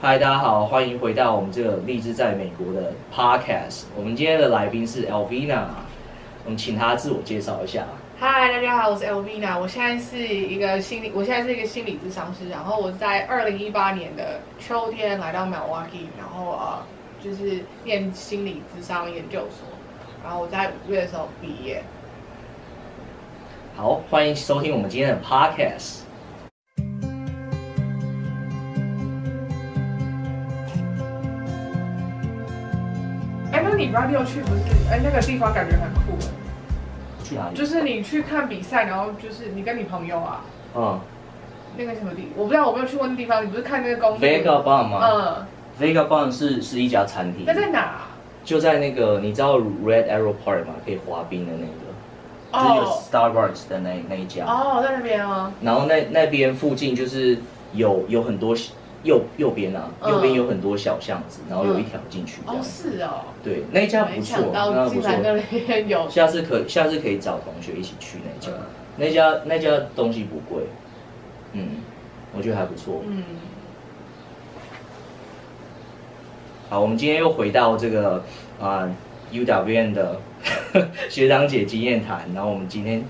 嗨，大家好，欢迎回到我们这个励志在美国的 Podcast。我们今天的来宾是 Elvina，我们请她自我介绍一下。嗨，大家好，我是 Elvina，我现在是一个心理，我现在是一个心理咨商师。然后我在二零一八年的秋天来到 Milwaukee，然后呃，就是念心理咨商研究所。然后我在五月的时候毕业。好，欢迎收听我们今天的 Podcast。礼拜六去不是？哎，那个地方感觉很酷。去哪里？就是你去看比赛，然后就是你跟你朋友啊。嗯。那个什么地？我不知道，我没有去过那地方。你不是看那个公 Vagabond 吗？嗯。，Vega Bond 是是一家餐厅。那在哪？就在那个，你知道 Red Arrow Park 吗？可以滑冰的那个。哦。就是有 Starbucks 的那那一家。哦，在那边啊。然后那那边附近就是有有很多。右右边啊，右边有很多小巷子，然后有一条进去。哦，是哦。对，那一家不错，那不错。那边有。下次可下次可以找同学一起去那家，那家那家东西不贵，嗯，我觉得还不错。嗯。好，我们今天又回到这个啊 UWN 的 学长姐经验谈，然后我们今天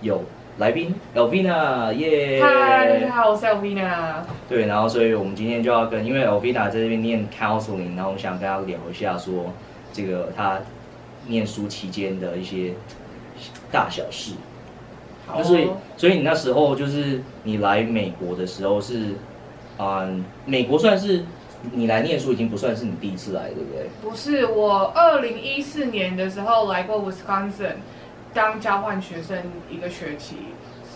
有。来宾 Elvina 耶！嗨，大家好，我是 Elvina。对，然后所以我们今天就要跟，因为 Elvina 在这边念 counseling，然后我们想跟他聊一下，说这个他念书期间的一些大小事。好、哦，所以所以你那时候就是你来美国的时候是，嗯，美国算是你来念书已经不算是你第一次来，对不对？不是，我二零一四年的时候来过 Wisconsin。当交换学生一个学期，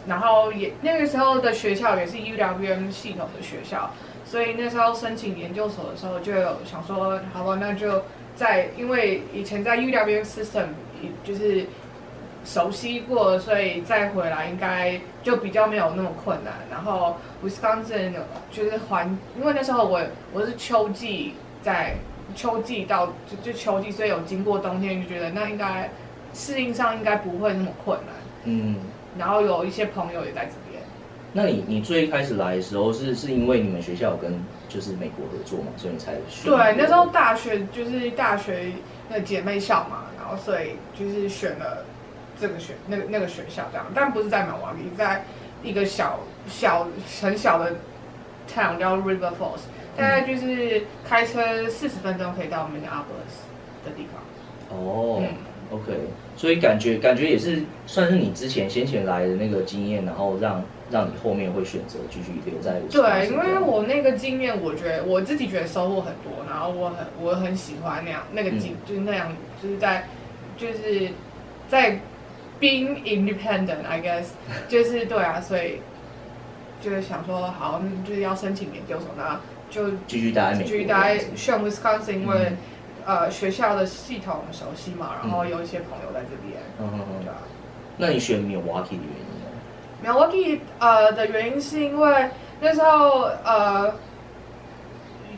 然后也那个时候的学校也是 UWM 系统的学校，所以那时候申请研究所的时候就有想说，好吧，那就在因为以前在 UWM system 就是熟悉过，所以再回来应该就比较没有那么困难。然后 Wisconsin 就是环，因为那时候我我是秋季在秋季到就就秋季，所以有经过冬天，就觉得那应该。适应上应该不会那么困难，嗯，然后有一些朋友也在这边。那你你最开始来的时候是是因为你们学校有跟就是美国合作嘛，所以你才选？对，那时候大学就是大学那姐妹校嘛，然后所以就是选了这个学那个那个学校这样，但不是在 Milwaukee，在一个小小很小的 town 叫 River Falls，大概就是开车四十分钟可以到 Minneapolis 的地方。哦。嗯 OK，所以感觉感觉也是算是你之前先前来的那个经验，然后让让你后面会选择继续留在。对，因为我那个经验，我觉得我自己觉得收获很多，然后我很我很喜欢那样那个经，嗯、就是那样就是在就是在 being independent，I guess，就是对啊，所以就是想说好，就是要申请研究所，那就继续待继续待选 Wisconsin，因为。嗯呃，学校的系统熟悉嘛，然后有一些朋友在这边，嗯嗯嗯，对啊。那你选 Milwaukee 的原因呢？Milwaukee 呃的原因是因为那时候呃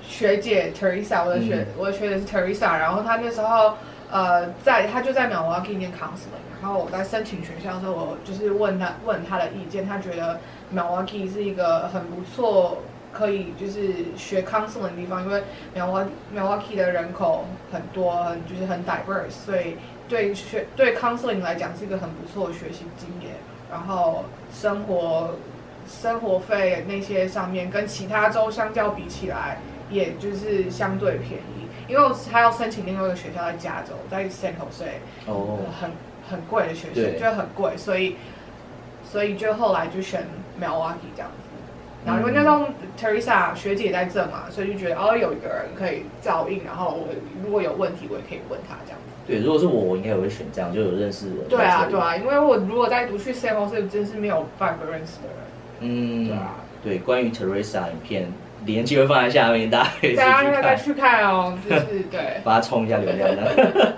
学姐 Teresa，我的学、嗯、我的学姐是 Teresa，然后她那时候呃在她就在 Milwaukee 念 counseling，然后我在申请学校的时候，我就是问她问她的意见，她觉得 Milwaukee 是一个很不错。可以就是学 counseling 的地方，因为 Milwaukee 的人口很多，很就是很 diverse，所以对学对 counseling 来讲是一个很不错的学习经验。然后生活生活费那些上面跟其他州相较比起来，也就是相对便宜。因为我还要申请另外一个学校在加州，在 San Jose，哦，很很贵的学校，就很贵，所以所以就后来就选 Milwaukee 这样子。然后因为那时候 Teresa 学姐在这嘛，所以就觉得哦，有一个人可以照应，然后我如果有问题，我也可以问他这样子。对，如果是我，我应该也会选这样，就有认识的人。对啊，对啊，因为我如果再读去 San Jose，真是没有半个认识的人。嗯，对啊。对，关于 Teresa 影片。链接会放在下面，大家可以大家再去看哦，就是 对，把它冲一下流量的。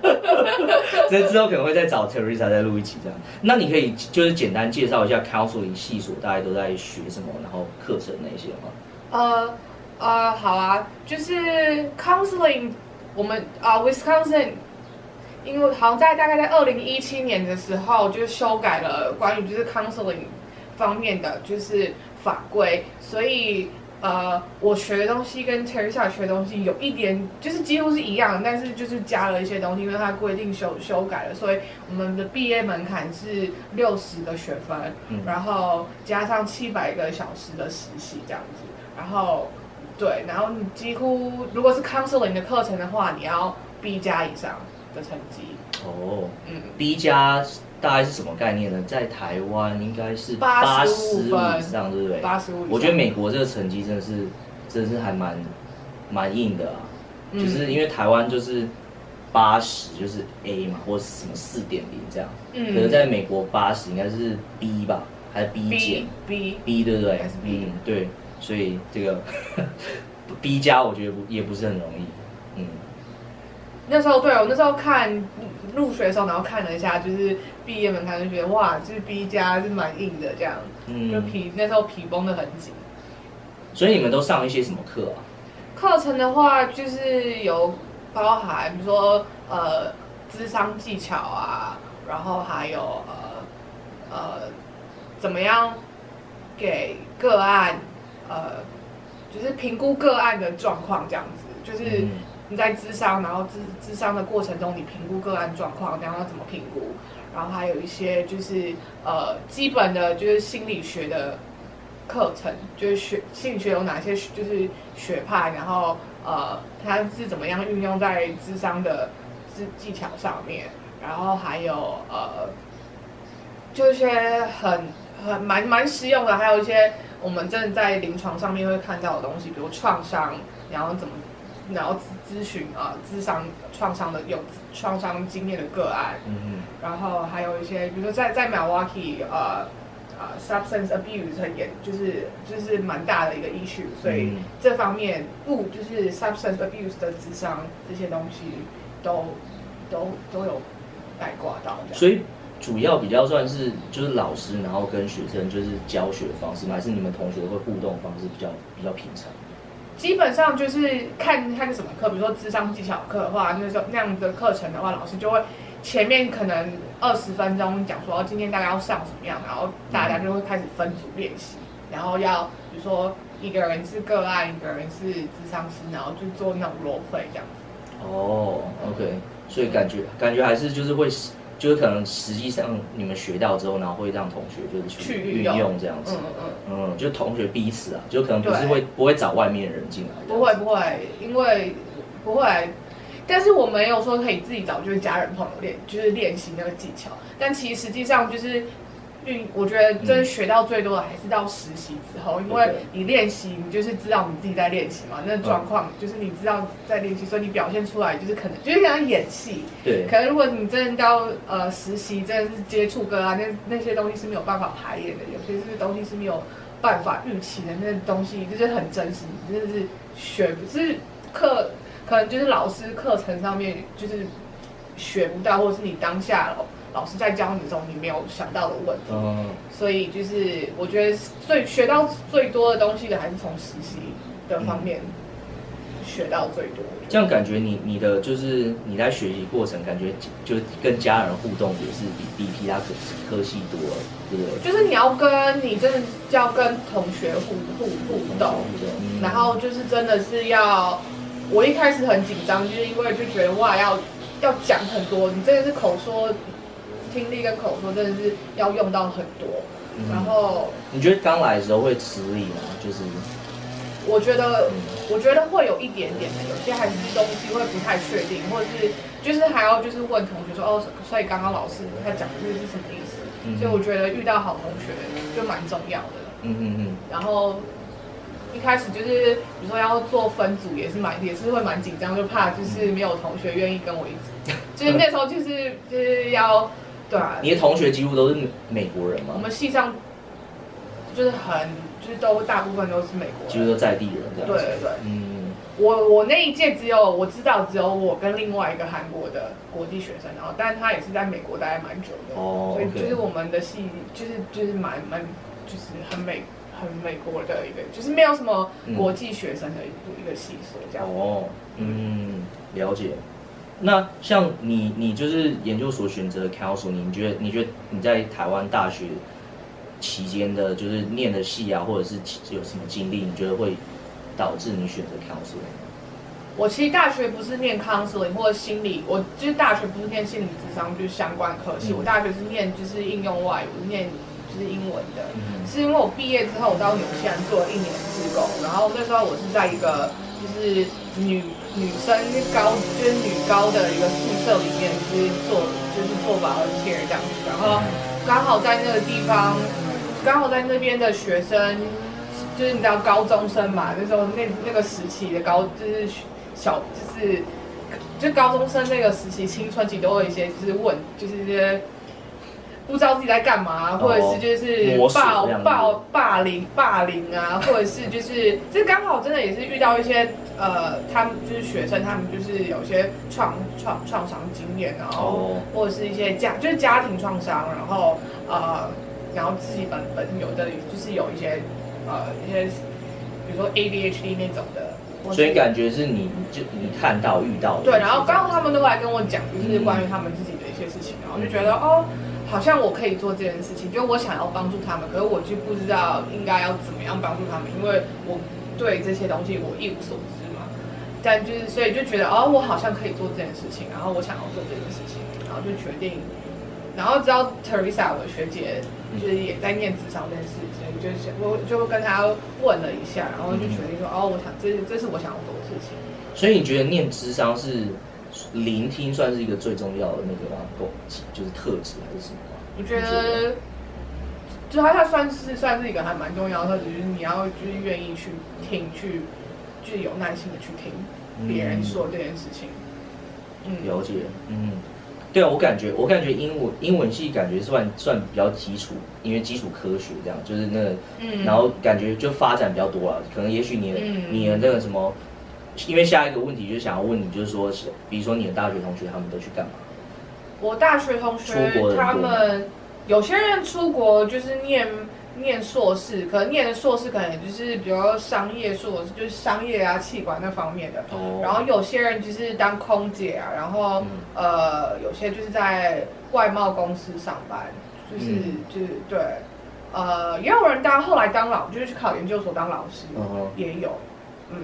这之后可能会再找 Teresa 再录一期这样。那你可以就是简单介绍一下 Counseling 系所大概都在学什么，然后课程那些吗？呃呃，好啊，就是 Counseling，我们啊、呃、Wisconsin，因为好像在大概在二零一七年的时候就修改了关于就是 Counseling 方面的就是法规，所以。呃，我学的东西跟 Teresa 学的东西有一点，就是几乎是一样，但是就是加了一些东西，因为它规定修修改了，所以我们的毕业门槛是六十个学分，嗯、然后加上七百个小时的实习这样子，然后对，然后你几乎如果是 counseling 的课程的话，你要 B 加以上的成绩。哦，嗯，B 加。大概是什么概念呢？在台湾应该是八十五以上，对不对？八十五。我觉得美国这个成绩真的是，真的是还蛮蛮硬的啊。嗯、就是因为台湾就是八十就是 A 嘛，或者什么四点零这样。嗯。可能在美国八十应该是 B 吧，还是 B 减？B B 对不对？还是 B？嗯，对。所以这个 B 加我觉得不也不是很容易。嗯。那时候对我那时候看。入学的时候，然后看了一下，就是毕业门槛，就觉得哇，就是 B 加是蛮硬的，这样，嗯，就皮那时候皮绷得很紧。所以你们都上一些什么课啊？课程的话，就是有包含，比如说呃，智商技巧啊，然后还有呃呃，怎么样给个案呃，就是评估个案的状况这样子，就是。你在智商，然后智智商的过程中，你评估个案状况，然后怎么评估？然后还有一些就是呃基本的，就是心理学的课程，就是学心理学有哪些就是学派，然后呃它是怎么样运用在智商的技技巧上面？然后还有呃，就一些很很蛮蛮实用的，还有一些我们真的在临床上面会看到的东西，比如创伤，然后怎么。然后咨咨询啊，咨商创伤的有创伤经验的个案，嗯嗯，然后还有一些，比如说在在 Milwaukee 呃呃 substance abuse 很严，就是就是蛮大的一个 issue，所以这方面不就是 substance abuse 的智商这些东西都都都有带挂到这样。所以主要比较算是就是老师，然后跟学生就是教学的方式吗？还是你们同学会互动方式比较比较平常？基本上就是看看什么课，比如说智商技巧课的话，那时候那样的课程的话，老师就会前面可能二十分钟讲说今天大概要上什么样，然后大家就会开始分组练习，然后要比如说一个人是个案，一个人是智商师，然后就做那种 role play 这样子。哦，OK，所以感觉感觉还是就是会。就是可能实际上你们学到之后，然后会让同学就是去运用。这样子，嗯嗯嗯，就同学彼此啊，就可能不是会不会找外面的人进来，不会不会，因为不会，但是我没有说可以自己找就是家人朋友练，就是练习那个技巧，但其实实际上就是。运，我觉得真的学到最多的还是到实习之后，因为你练习，你就是知道你自己在练习嘛，那状况就是你知道在练习，所以你表现出来就是可能就是像演戏。对。可能如果你真的到呃实习，真的是接触歌啊，那那些东西是没有办法排演的，有些是东西是没有办法预期的，那东西就是很真实，你真的是学不是课，可能就是老师课程上面就是学不到，或者是你当下了。老师在教你的时候，你没有想到的问题，嗯，所以就是我觉得最学到最多的东西的还是从实习的方面学到最多。这样感觉你你的就是你在学习过程，感觉就跟家人互动也是比比其他科科系多了，对不对？就是你要跟你真的要跟同学互互互动，嗯，然后就是真的是要，我一开始很紧张，就是因为就觉得哇要要讲很多，你真的是口说。听力跟口说真的是要用到很多，嗯、然后你觉得刚来的时候会吃力吗？就是我觉得，我觉得会有一点点的，有些还是东西会不太确定，或者是就是还要就是问同学说哦，所以刚刚老师他讲的这是什么意思？嗯、所以我觉得遇到好同学就蛮重要的。嗯嗯嗯。然后一开始就是比如说要做分组也是蛮也是会蛮紧张，就怕就是没有同学愿意跟我一组，就是那时候就是就是要。对啊，你的同学几乎都是美国人吗？我们系上就是很，就是都大部分都是美国人，几乎都在地人这样。对对对，嗯，我我那一届只有我知道只有我跟另外一个韩国的国际学生，然后但他也是在美国待蛮久的，哦，所以就是我们的系就是就是蛮蛮就是很美很美国的一个，就是没有什么国际学生的一个、嗯、一个系所这样。哦，嗯，了解。那像你，你就是研究所选择的 counseling，你觉得你觉得你在台湾大学期间的，就是念的戏啊，或者是有什么经历，你觉得会导致你选择 counseling？我其实大学不是念 counseling 或者心理，我就是大学不是念心理智商，就是相关科系。嗯、我大学是念就是应用外语，念就是英文的。嗯、是因为我毕业之后，我到纽西兰做了一年的志工，然后那时候我是在一个就是女女生高就是女高的一个宿舍里面，就是做就是做 volunteer 这样子，然后刚好在那个地方，刚好在那边的学生，就是你知道高中生嘛，那时候那那个时期的高就是。小就是，就高中生那个时期，青春期都会有一些就是问，就是一些不知道自己在干嘛，或者是就是霸霸霸凌霸凌啊，或者是就是这 刚好真的也是遇到一些呃，他们就是学生，他们就是有些创创创伤经验，然后或者是一些家就是家庭创伤，然后呃，然后自己本本有的就是有一些呃一些，比如说 ADHD 那种的。所以感觉是你就你看到遇到的对，然后刚好他们都来跟我讲，就是关于他们自己的一些事情，然后就觉得哦，好像我可以做这件事情，就我想要帮助他们，可是我就不知道应该要怎么样帮助他们，因为我对这些东西我一无所知嘛。但就是所以就觉得哦，我好像可以做这件事情，然后我想要做这件事情，然后就决定。然后知道 Teresa 我的学姐就是也在念咨商这件事情，就是我就跟她问了一下，然后就决定说、哦，我想这这是我想要做的事情。所以你觉得念智商是聆听算是一个最重要的那个吗？就是特质还是什么？我觉得，就它它算是算是一个还蛮重要的特质，就是你要就是愿意去听，去就是有耐心的去听别人说这件事情。嗯，了解，嗯。对啊，我感觉我感觉英文英文系感觉算算比较基础，因为基础科学这样，就是那个，嗯，然后感觉就发展比较多啊。可能也许你的、嗯、你的那个什么，因为下一个问题就是想要问你，就是说是，比如说你的大学同学他们都去干嘛？我大学同学他们有些人出国就是念。念硕士，可能念的硕士可能就是比如说商业硕士，就是商业啊、气管那方面的。哦。然后有些人就是当空姐啊，然后、嗯、呃，有些就是在外贸公司上班，就是、嗯、就是对，呃，也有人当后来当老，就是去考研究所当老师，嗯、也有，嗯。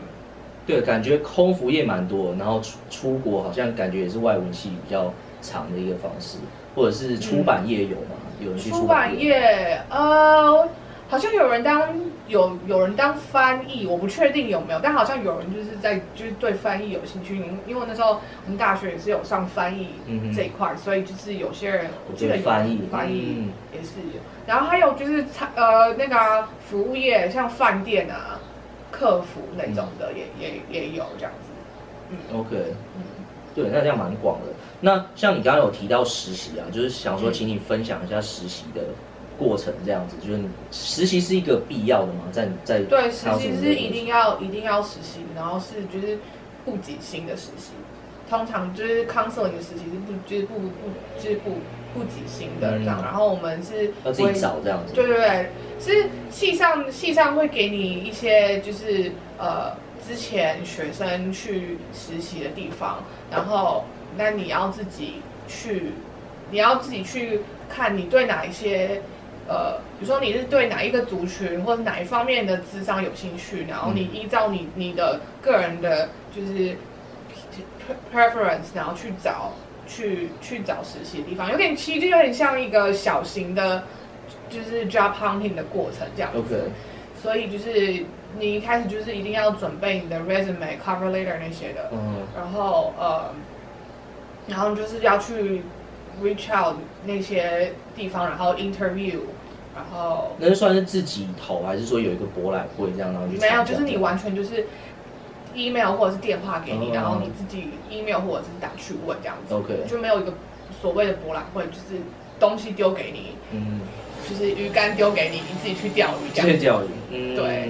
对，感觉空服业蛮多，然后出出国好像感觉也是外文系比较长的一个方式，或者是出版业有吗？嗯有人去出版业，呃，好像有人当有有人当翻译，我不确定有没有，但好像有人就是在就是对翻译有兴趣，因为那时候我们大学也是有上翻译这一块，嗯、所以就是有些人我记得有翻译翻译也是有，嗯、然后还有就是餐呃那个服务业，像饭店啊、客服那种的也、嗯、也也有这样子。嗯，OK，嗯，对，那这样蛮广的。那像你刚刚有提到实习啊，就是想说，请你分享一下实习的过程，这样子，就是实习是一个必要的吗？在在对，实习是一定要一定要实习，然后是就是不给薪的实习，通常就是 counseling 的实习是不就是不不就是不不给薪的这样，嗯、然后我们是要自己找这样子，对对对，是系上系上会给你一些就是呃之前学生去实习的地方，然后。那你要自己去，你要自己去看你对哪一些，呃，比如说你是对哪一个族群或者哪一方面的智商有兴趣，然后你依照你你的个人的，就是 preference，然后去找去去找实习的地方，有点其实有点像一个小型的，就是 job hunting 的过程这样子。Okay. 所以就是你一开始就是一定要准备你的 resume、cover letter 那些的，嗯，然后呃。然后就是要去 reach out 那些地方，然后 interview，然后那算是自己投，还是说有一个博览会这样，然后就没有，就是你完全就是 email 或者是电话给你，嗯、然后你自己 email 或者是打去问这样子，OK，就没有一个所谓的博览会，就是东西丢给你，嗯，就是鱼竿丢给你，你自己去钓鱼这样子，钓鱼，嗯，对，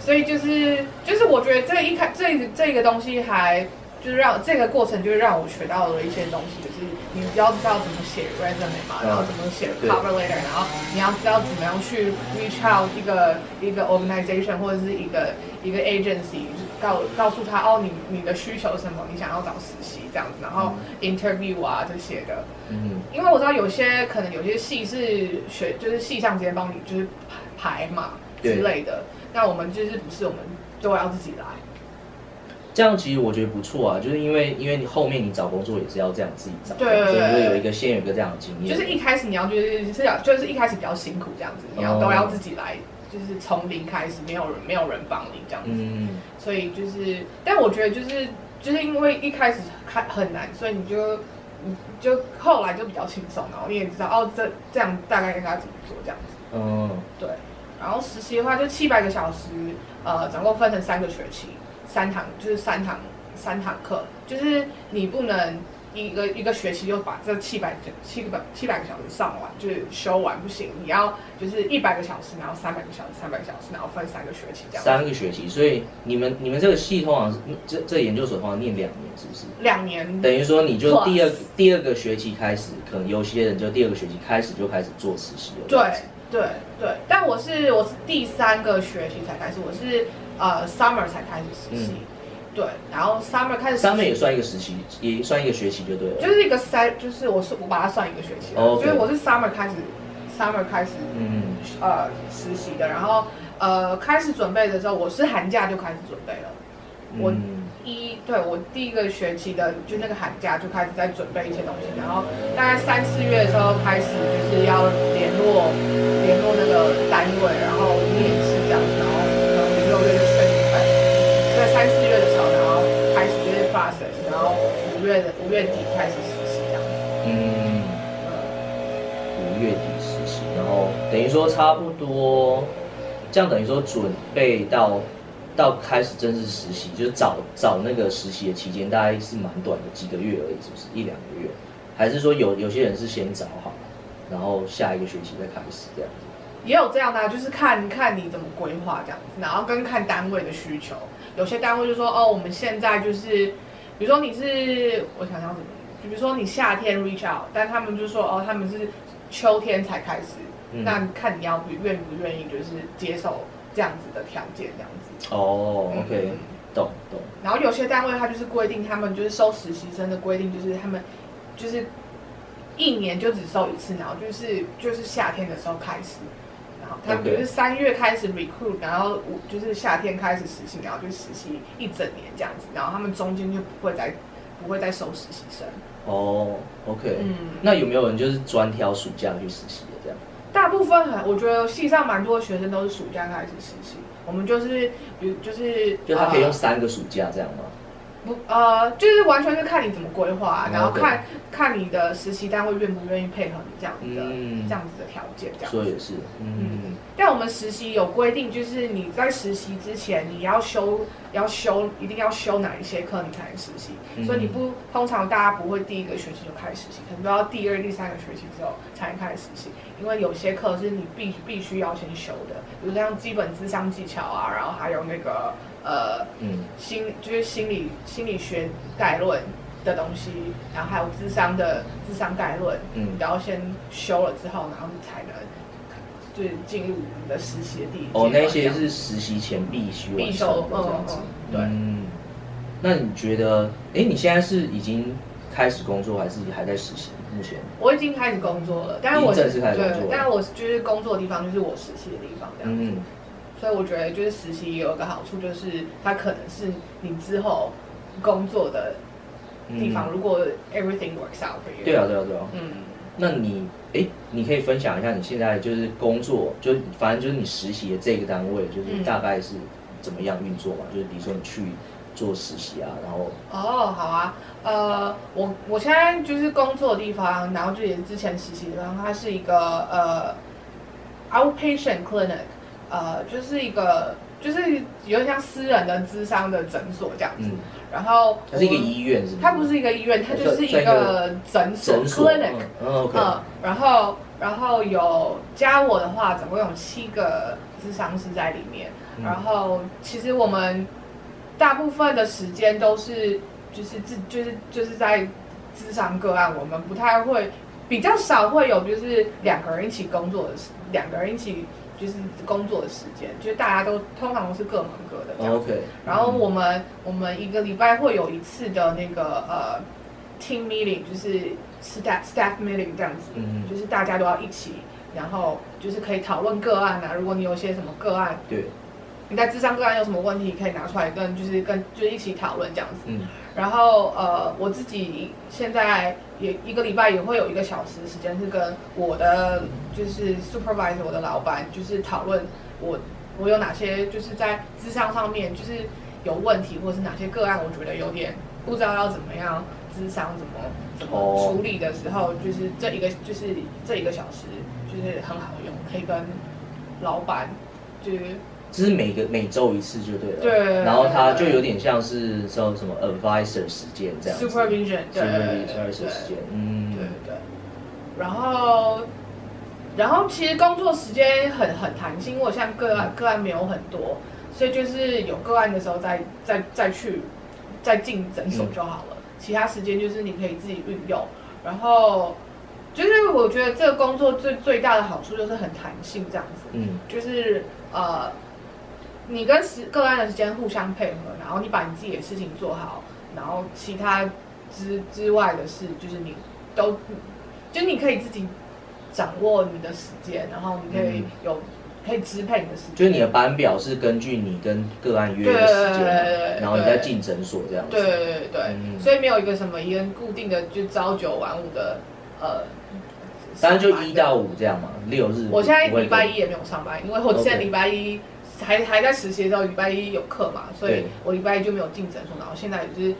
所以就是就是我觉得这一开这这个东西还。就是让这个过程，就是让我学到了一些东西，就是你要知道怎么写 resume 嘛，然后怎么写 cover letter，然后你要知道怎么样去 reach out 一个一个 organization 或者是一个一个 agency，告告诉他哦，你你的需求是什么？你想要找实习这样子，然后 interview 啊这些的。嗯，因为我知道有些可能有些系是学就是系上直接帮你就是排嘛之类的，那我们就是不是我们都要自己来。这样其实我觉得不错啊，就是因为因为你后面你找工作也是要这样自己找，对对对，所以有一个先有一个这样的经验。就是一开始你要就是是要就是一开始比较辛苦这样子，你要都要自己来，就是从零开始，没有人没有人帮你这样子。嗯。所以就是，但我觉得就是就是因为一开始开很难，所以你就你就后来就比较轻松，然后你也知道哦，这这样大概应该怎么做这样子。嗯。对。然后实习的话就七百个小时，呃，总共分成三个学期。三堂就是三堂三堂课，就是你不能一个一个学期就把这七百七百七百个小时上完，就是修完不行。你要就是一百个小时，然后三百个小时，三百个小时，然后分三个学期这样。三个学期，所以你们你们这个系通常这这研究所通常念两年，是不是？两年。等于说你就第二第二个学期开始，可能有些人就第二个学期开始就开始做实习了。对对对，但我是我是第三个学期才开始，我是。呃，summer 才开始实习，嗯、对，然后 summer 开始，summer 也算一个实习，也算一个学期就对了，就是一个三，就是我是我把它算一个学期，oh, okay. 就是我是 summer 开始，summer 开始，嗯，呃，实习的，然后呃，开始准备的时候，我是寒假就开始准备了，嗯、我一对我第一个学期的就那个寒假就开始在准备一些东西，然后大概三四月的时候开始就是要联络联络那个单位，然后面试这样子，五月底开始实习这样子。嗯，五月底实习，然后等于说差不多，这样等于说准备到到开始正式实习，就是找找那个实习的期间，大概是蛮短的，几个月而已，是不是一两个月？还是说有有些人是先找好，然后下一个学期再开始这样子？也有这样的啊，就是看看你怎么规划这样子，然后跟看单位的需求。有些单位就说哦，我们现在就是，比如说你是，我想想怎么，就比如说你夏天 reach out，但他们就说哦，他们是秋天才开始，嗯、那看你要不愿不愿意，就是接受这样子的条件这样子。哦，OK，嗯、懂懂。然后有些单位他就是规定，他们就是收实习生的规定就是他们就是一年就只收一次，然后就是就是夏天的时候开始。他们就是三月开始 recruit，然后五就是夏天开始实习，然后就实习一整年这样子，然后他们中间就不会再不会再收实习生。哦，OK，嗯，那有没有人就是专挑暑假去实习的这样？大部分很，我觉得系上蛮多学生都是暑假开始实习，我们就是比如就是就他可以用三个暑假这样吗？不，呃，就是完全是看你怎么规划，然后看看你的实习单位愿不愿意配合你这样子的、嗯、这样子的条件，这样。子。说也是，嗯。嗯，但我们实习有规定，就是你在实习之前，你要修，要修，一定要修哪一些课，你才能实习。嗯、所以你不，通常大家不会第一个学期就开始实习，可能都要第二、第三个学期之后才能开始实习。因为有些课是你必必须要先修的，比如像基本咨商技巧啊，然后还有那个。呃，嗯，心就是心理心理学概论的东西，然后还有智商的智商概论，嗯，然后先修了之后，然后你才能就是进入你的实习的地方。哦，那些是实习前必须必修的这样子。对。嗯，那你觉得，哎，你现在是已经开始工作，还是还在实习？目前我已经开始工作了，但是我正式开始工作，对，但是我就是工作的地方就是我实习的地方这样子。嗯。所以我觉得，就是实习有一个好处，就是它可能是你之后工作的地方。嗯、如果 everything works out for you，对啊，对啊，对啊。嗯，那你，哎，你可以分享一下你现在就是工作，就是反正就是你实习的这个单位，就是大概是怎么样运作嘛？嗯、就是比如说你去做实习啊，然后哦，好啊，呃，我我现在就是工作的地方，然后就也是之前实习的地方，它是一个呃 outpatient clinic。呃，就是一个，就是有点像私人的智商的诊所这样子。嗯、然后它是一个医院是，是它不是一个医院，它就是一个诊所 clinic。嗯然后，然后有加我的话，总共有七个智商师在里面。嗯、然后，其实我们大部分的时间都是，就是自，就是就是在智商个案，我们不太会，比较少会有就是两个人一起工作的，两个人一起。就是工作的时间，就是大家都通常都是各忙各的这样。OK。然后我们、嗯、我们一个礼拜会有一次的那个呃 team meeting，就是 staff staff meeting 这样子，嗯，就是大家都要一起，然后就是可以讨论个案啊。如果你有些什么个案，对，你在智商个案有什么问题，可以拿出来跟就是跟就是一起讨论这样子。嗯。然后呃，我自己现在也一个礼拜也会有一个小时时间是跟我的就是 supervisor 我的老板就是讨论我我有哪些就是在智商上面就是有问题，或者是哪些个案我觉得有点不知道要怎么样智商怎么怎么处理的时候，就是这一个就是这一个小时就是很好用，可以跟老板就是。只是每个每周一次就对了，对，然后它就有点像是说什么 advisor 时间这样，supervision，对，supervisor 时间，嗯，对对。然后，然后其实工作时间很很弹性，因为我现在个案个案没有很多，所以就是有个案的时候再再再去再进诊所就好了，嗯，其他时间就是你可以自己运用。然后，就是我觉得这个工作最最大的好处就是很弹性这样子，嗯，就是呃。你跟时个案的时间互相配合，然后你把你自己的事情做好，然后其他之之外的事，就是你都，就你可以自己掌握你的时间，然后你可以有、嗯、可以支配你的时间。就是你的班表是根据你跟个案约的时间，然后你在进诊所这样子。对对对对，嗯、所以没有一个什么一个固定的就朝九晚五的呃，当然就一到五这样嘛，六日。我现在礼拜一也没有上班，因为我现在礼拜一。Okay. 还还在实习的时候，礼拜一有课嘛，所以我礼拜一就没有进诊所，然后现在就是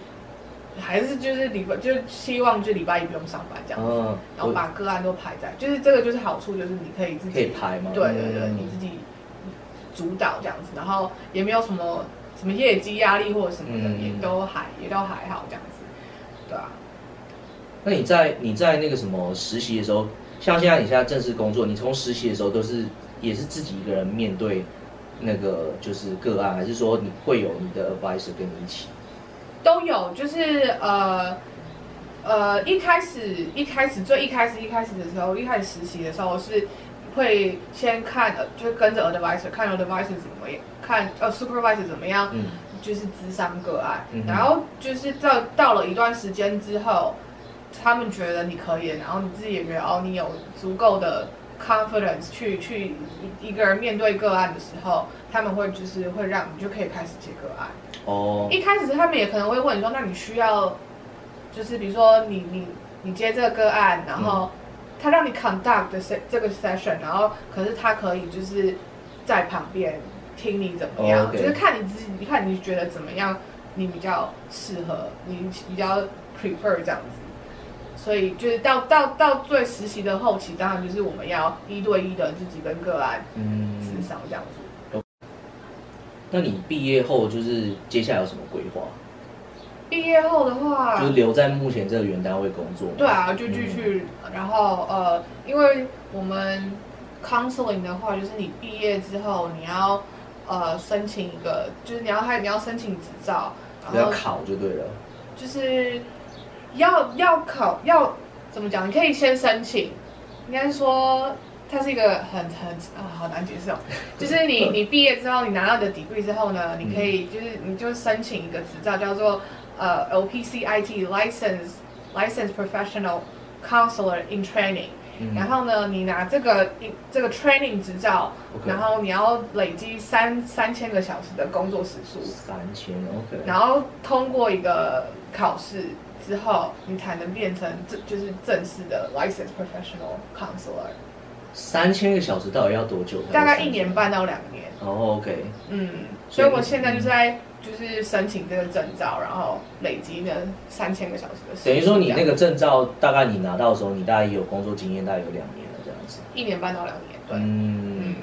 还是就是礼拜就希望就礼拜一不用上班这样子，嗯、然后把个案都排在，就是这个就是好处，就是你可以自己可以排嘛，对对对，嗯、你自己主导这样子，然后也没有什么什么业绩压力或者什么的，嗯、也都还也都还好这样子，对啊。那你在你在那个什么实习的时候，像现在你现在正式工作，你从实习的时候都是也是自己一个人面对。那个就是个案，还是说你会有你的 advisor 跟你一起？都有，就是呃呃，一开始一开始最一开始一开始的时候，一开始实习的时候是会先看，就跟着 advisor 看 advisor 怎么样，看呃 supervisor 怎么样，嗯，就是智商个案，嗯、然后就是到到了一段时间之后，他们觉得你可以，然后你自己也觉得哦，你有足够的。Confidence 去去一一个人面对个案的时候，他们会就是会让你就可以开始接个案。哦。Oh. 一开始他们也可能会问你说，那你需要，就是比如说你你你接这个个案，然后他让你 conduct 的这个 session，然后可是他可以就是在旁边听你怎么样，oh, okay. 就是看你自己，你看你觉得怎么样，你比较适合，你比较 prefer 这样子。所以就是到到到最实习的后期，当然就是我们要一对一的自己跟个案嗯咨商这样子。嗯。那你毕业后就是接下来有什么规划？毕业后的话，就留在目前这个原单位工作。对啊，就继续。嗯、然后呃，因为我们 counseling 的话，就是你毕业之后你要呃申请一个，就是你要还你要申请执照，然后要考就对了。就是。要要考要怎么讲？你可以先申请，应该说它是一个很很啊好难解释哦。就是你 你毕业之后，你拿到你的 degree 之后呢，你可以就是你就申请一个执照，叫做呃 LPCIT License License Professional Counselor in Training。然后呢，你拿这个这个 training 执照，然后你要累积三三千个小时的工作时数。三千 OK。然后通过一个考试。之后，你才能变成正就是正式的 licensed professional counselor。三千个小时到底要多久？大概一年半到两年。哦、oh,，OK。嗯，所以我现在就是在就是申请这个证照，然后累积那三千个小时的时。等于说你那个证照大概你拿到的时候，你大概有工作经验，大概有两年了这样子。一年半到两年，对。嗯。嗯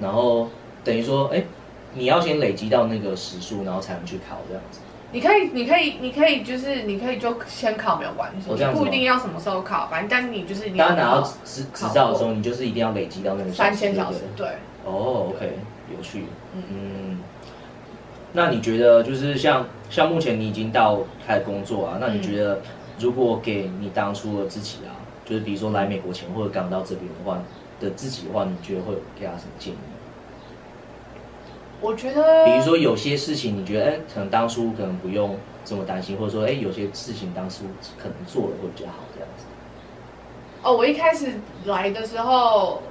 然后等于说，哎，你要先累积到那个时数，然后才能去考这样子。你可以，你可以，你可以，就是你可以就先考没有关系，你不一定要什么时候考，反正但你就是你要。当拿到执执照的时候，你就是一定要累积到那个三千小时，对。哦，OK，有趣。嗯。那你觉得就是像像目前你已经到开始工作啊，那你觉得如果给你当初的自己啊，就是比如说来美国前或者刚到这边的话，的自己的话，你觉得会给他什么建议？我觉得，比如说有些事情，你觉得哎，可能当初可能不用这么担心，或者说哎，有些事情当初可能做了会比较好，这样子。哦，我一开始来的时候，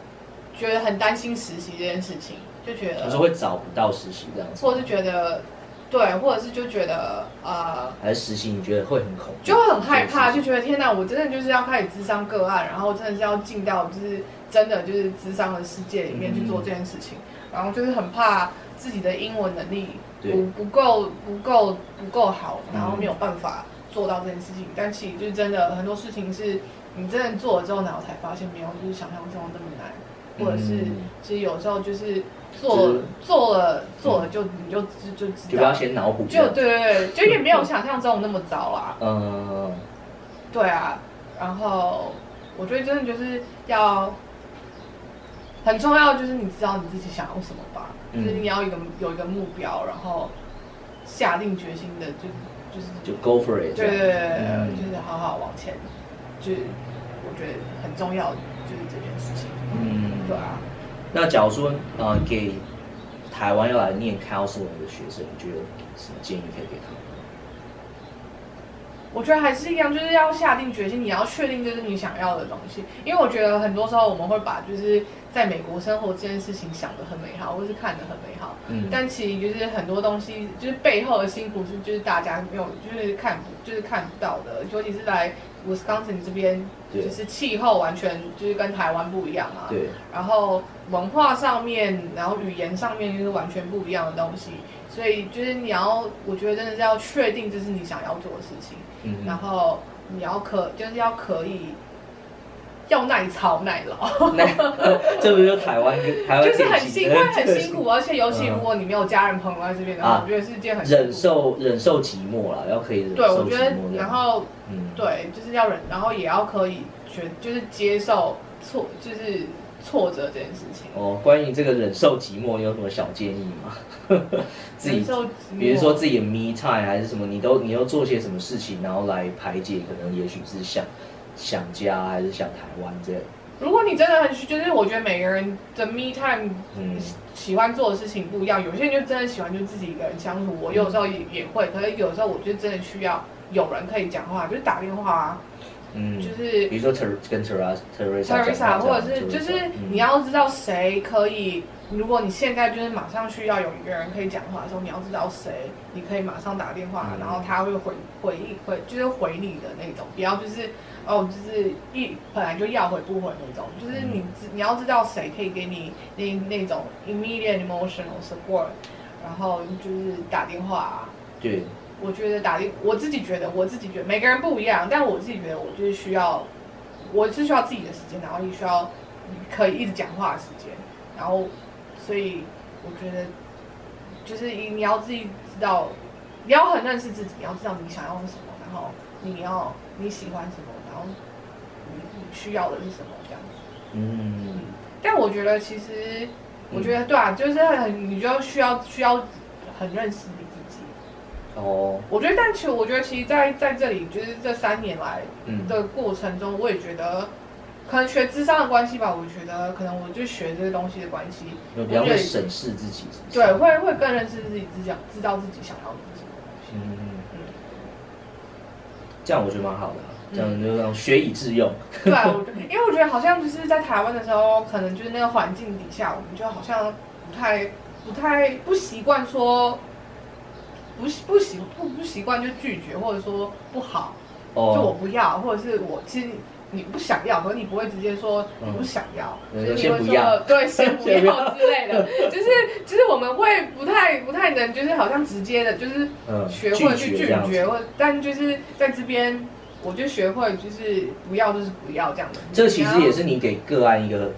觉得很担心实习这件事情，就觉得有时候会找不到实习这样子，或者是觉得，对，或者是就觉得呃，还是实习你觉得会很恐惧，就会很害怕，就觉得天哪，我真的就是要开始智商个案，然后真的是要进到就是真的就是智商的世界里面去做这件事情，嗯、然后就是很怕。自己的英文能力不不够不够不够好，然后没有办法做到这件事情。嗯、但其实就是真的很多事情是你真的做了之后，然后才发现没有就是想象中那么难，嗯、或者是其实有时候就是做做了做了就、嗯、你就就就知道，就不要先脑补，就对对对，就也没有想象中那么糟啦。嗯，对啊，然后我觉得真的就是要很重要，就是你知道你自己想要什么吧。就是你要有一个有一个目标，然后下定决心的就就是就 go for it，对对对，嗯、就是好好往前，就是我觉得很重要就是这件事情。嗯，对啊。那假如说呃给台湾要来念 counseling 的学生，你觉得什么建议可以给他们？我觉得还是一样，就是要下定决心，你要确定这是你想要的东西。因为我觉得很多时候我们会把就是在美国生活这件事情想得很美好，或是看得很美好。嗯。但其实就是很多东西，就是背后的辛苦是就是大家没有就是看就是看不到的。尤其是在 Wisconsin 这边，就是气候完全就是跟台湾不一样嘛。对。然后文化上面，然后语言上面就是完全不一样的东西。所以就是你要，我觉得真的是要确定这是你想要做的事情。嗯，然后你要可就是要可以要耐操耐劳，这不就台湾跟台湾就是很辛苦，很辛苦，而且尤其如果你没有家人朋友在这边的话，我觉得是一件很忍受忍受寂寞了，要可以忍受寂寞。对，我觉得然后嗯，对，就是要忍，然后也要可以觉就是接受挫，就是挫折这件事情。哦，关于这个忍受寂寞，你有什么小建议吗？自己，比如说自己的 me time 还是什么，你都你要做些什么事情，然后来排解，可能也许是想想家，还是想台湾这样。如果你真的很就是我觉得每个人的 me time，嗯，喜欢做的事情不一样，有些人就真的喜欢就自己一个人相处。我有时候也也会，可是有时候我就真的需要有人可以讲话，就是打电话啊。嗯，就是比如说 Ter 跟 Teresa Teresa 或者是就是你要知道谁可以，如果你现在就是马上需要有一个人可以讲话的时候，你要知道谁，你可以马上打电话，然后他会回回应回就是回你的那种，不要就是哦就是一本来就要回不回那种，就是你你要知道谁可以给你那那种 immediate emotional support，然后就是打电话。对。我觉得打电，我自己觉得，我自己觉得每个人不一样，但我自己觉得，我就是需要，我是需要自己的时间，然后也需要可以一直讲话的时间，然后，所以我觉得，就是你要自己知道，你要很认识自己，你要知道你想要什么，然后你要你喜欢什么，然后你你需要的是什么，这样子。嗯。但我觉得其实，我觉得对啊，就是很，你就需要需要很认识你。哦，我觉得，但其实我觉得，其实在在这里，就是这三年来的过程中，我也觉得，可能学智商的关系吧。我觉得，可能我就学这个东西的关系，比较会审视自己，对，会会更认识自己，知道知道自己想要的是什么东西。嗯嗯，这样我觉得蛮好的，这样就让学以致用。对，我觉得，因为我觉得好像就是在台湾的时候，可能就是那个环境底下，我们就好像不太不太不习惯说。不不习不不习惯就拒绝，或者说不好，oh. 就我不要，或者是我其实你不想要，可是你不会直接说你不想要，嗯、就是你会说对，先不要 之类的，就是就是我们会不太不太能，就是好像直接的，就是学会去拒绝，或、嗯、但就是在这边，我就学会就是不要就是不要这样的。这其实也是你给个案一个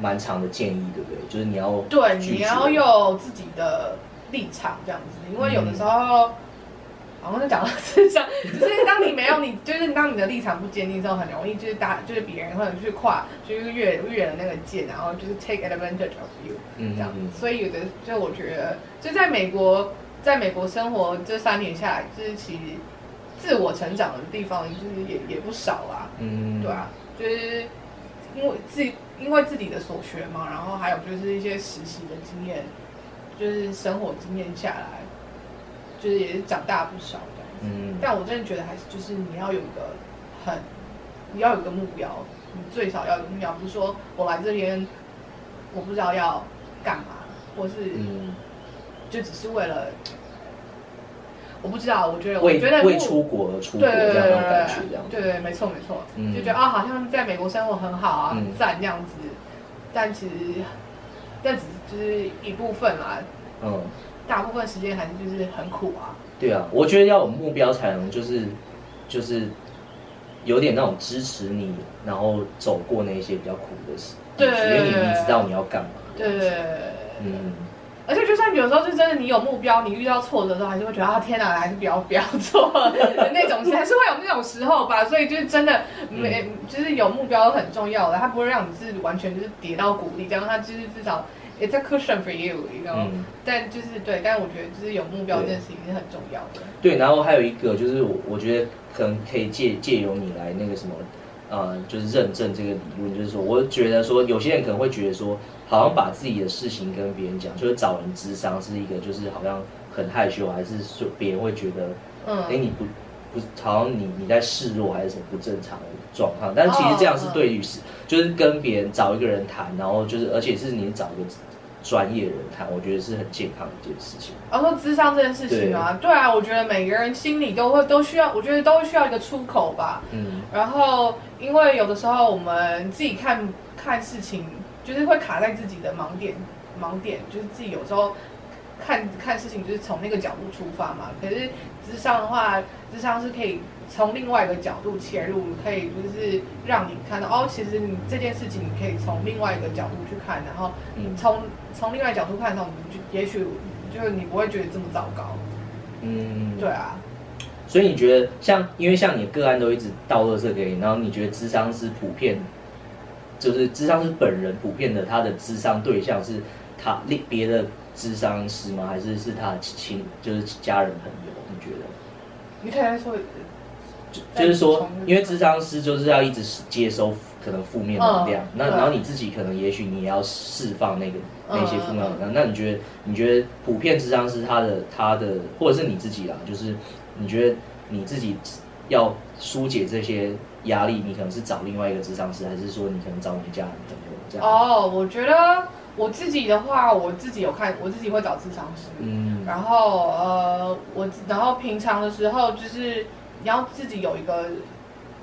蛮长的建议，对不对？就是你要对你要有自己的。立场这样子，因为有的时候，好像就讲到智商，只 是当你没有你，就是当你的立场不坚定的时候，很容易就是大，就是别人或者去跨，就是越越了那个界，然后就是 take advantage of you，嗯，这样。子。所以有的就我觉得，就在美国，在美国生活这三年下来，就是其实自我成长的地方，就是也也不少啊，嗯，对啊，就是因为自己因为自己的所学嘛，然后还有就是一些实习的经验，就是生活经验下来，就是也是长大不少的。嗯，但我真的觉得还是就是你要有一个很，你要有一个目标，你最少要有目标，不是说我来这边，我不知道要干嘛，或是就只是为了。我不知道，我觉得，我觉得为出国而出国这样的感觉，这样对对，没错没错，嗯、就觉得啊，好像在美国生活很好啊，很赞这样子，嗯、但其实，但只是就是一部分啦，嗯，大部分时间还是就是很苦啊。对啊，我觉得要有目标才能就是就是有点那种支持你，然后走过那些比较苦的事，对，因为你你知道你要干嘛，对对，嗯。而且就算有时候就真的你有目标，你遇到挫折的时候，还是会觉得啊天哪，还是不要不要做那种，还是会有那种时候吧。所以就是真的没，嗯、就是有目标很重要的，它不会让你是完全就是跌到谷底，这样它就是至少 it's a cushion for you，you know？、嗯、但就是对，但我觉得就是有目标这件事情是很重要的。对，然后还有一个就是我我觉得可能可以借借由你来那个什么。呃，就是认证这个理论，就是说，我觉得说，有些人可能会觉得说，好像把自己的事情跟别人讲，就是找人咨商是一个，就是好像很害羞，还是说别人会觉得，嗯，哎，你不不，好像你你在示弱还是什么不正常的状况，但其实这样是对于是，就是跟别人找一个人谈，然后就是，而且是你找一个。专业人谈，我觉得是很健康的一件事情。然后咨商这件事情啊，对，对啊，我觉得每个人心里都会都需要，我觉得都需要一个出口吧。嗯。然后，因为有的时候我们自己看看事情，就是会卡在自己的盲点，盲点就是自己有时候看看事情就是从那个角度出发嘛。可是智商的话，智商是可以。从另外一个角度切入，可以就是让你看到哦，其实你这件事情你可以从另外一个角度去看，然后你从从另外角度看的时候，你就也许就是你不会觉得这么糟糕。嗯，对啊。所以你觉得像，因为像你个案都一直倒垃圾给你，然后你觉得智商是普遍就是智商是本人普遍的他的智商对象是他另别的智商师吗？还是是他的亲就是家人朋友？你觉得？你可以说。就是说，因为智商师就是要一直接收可能负面能量，那然后你自己可能也许你也要释放那个那些负面能量。那你觉得你觉得普遍智商师他的他的或者是你自己啦，就是你觉得你自己要疏解这些压力，你可能是找另外一个咨商师，还是说你可能找你家人朋友这样？哦，我觉得我自己的话，我自己有看，我自己会找咨商师，嗯，然后呃，我然后平常的时候就是。你要自己有一个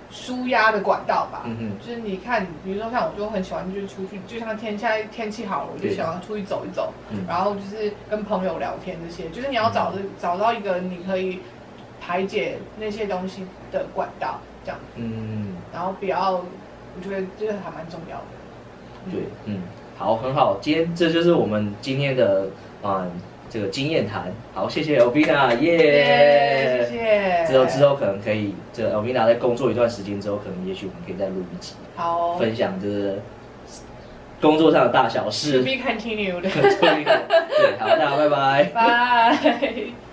舒压的管道吧，嗯、哼。就是你看，比如说像我就很喜欢，就是出去，就像天现在天气好了，我就喜欢出去走一走，对然后就是跟朋友聊天这些，就是你要找找到一个你可以排解那些东西的管道，这样，嗯，然后不要，我觉得这个还蛮重要的，嗯、对，嗯，好，很好，今天这就是我们今天的啊。嗯这个经验谈，好，谢谢 Elvina，耶，谢谢。之后之后可能可以，这个 Elvina 在工作一段时间之后，可能也许我们可以再录一集，好，分享就是工作上的大小事。To be continued。对，好，大家拜拜。拜。